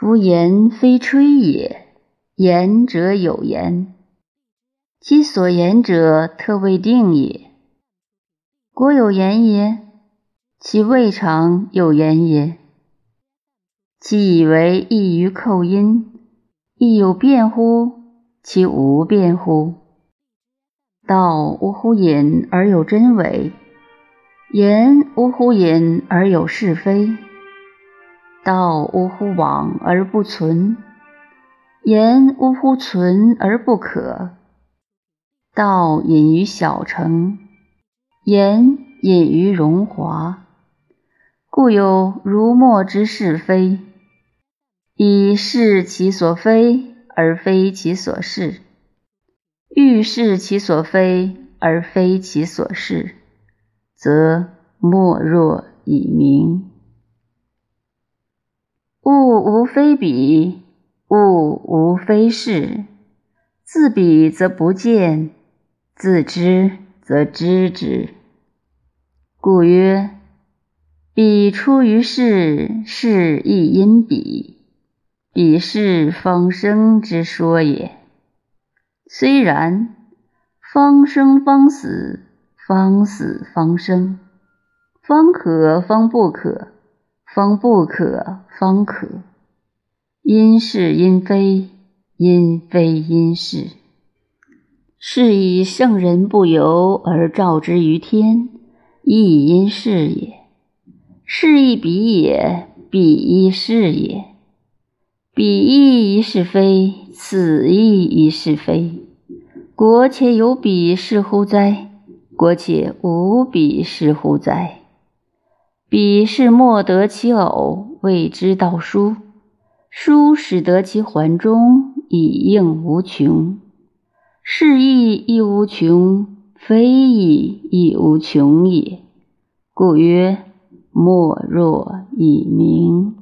夫言非吹也，言者有言，其所言者特未定也。国有言也，其未尝有言也。其以为异于寇音，亦有辩乎？其无辩乎？道无乎隐而有真伪，言无乎隐而有是非。道无乎往而不存，言无乎存而不可。道隐于小成，言隐于荣华。故有儒墨之是非，以是其所非而非其所是；欲是其所非而非其所是，则莫若以明。物无非彼，物无非是。自彼则不见，自知则知之。故曰：彼出于世，世亦因彼。彼是方生之说也。虽然，方生方死，方死方生，方可方不可。方不可，方可。因是因非，因非因是。是以圣人不由而照之于天，亦因是也。是亦彼也，彼亦是也。彼亦一是非，此亦一是非。国且有彼是乎哉？国且无彼是乎哉？彼是莫得其偶，谓之道书。书使得其环中，以应无穷。是亦亦无穷，非亦亦无穷也。故曰：莫若以明。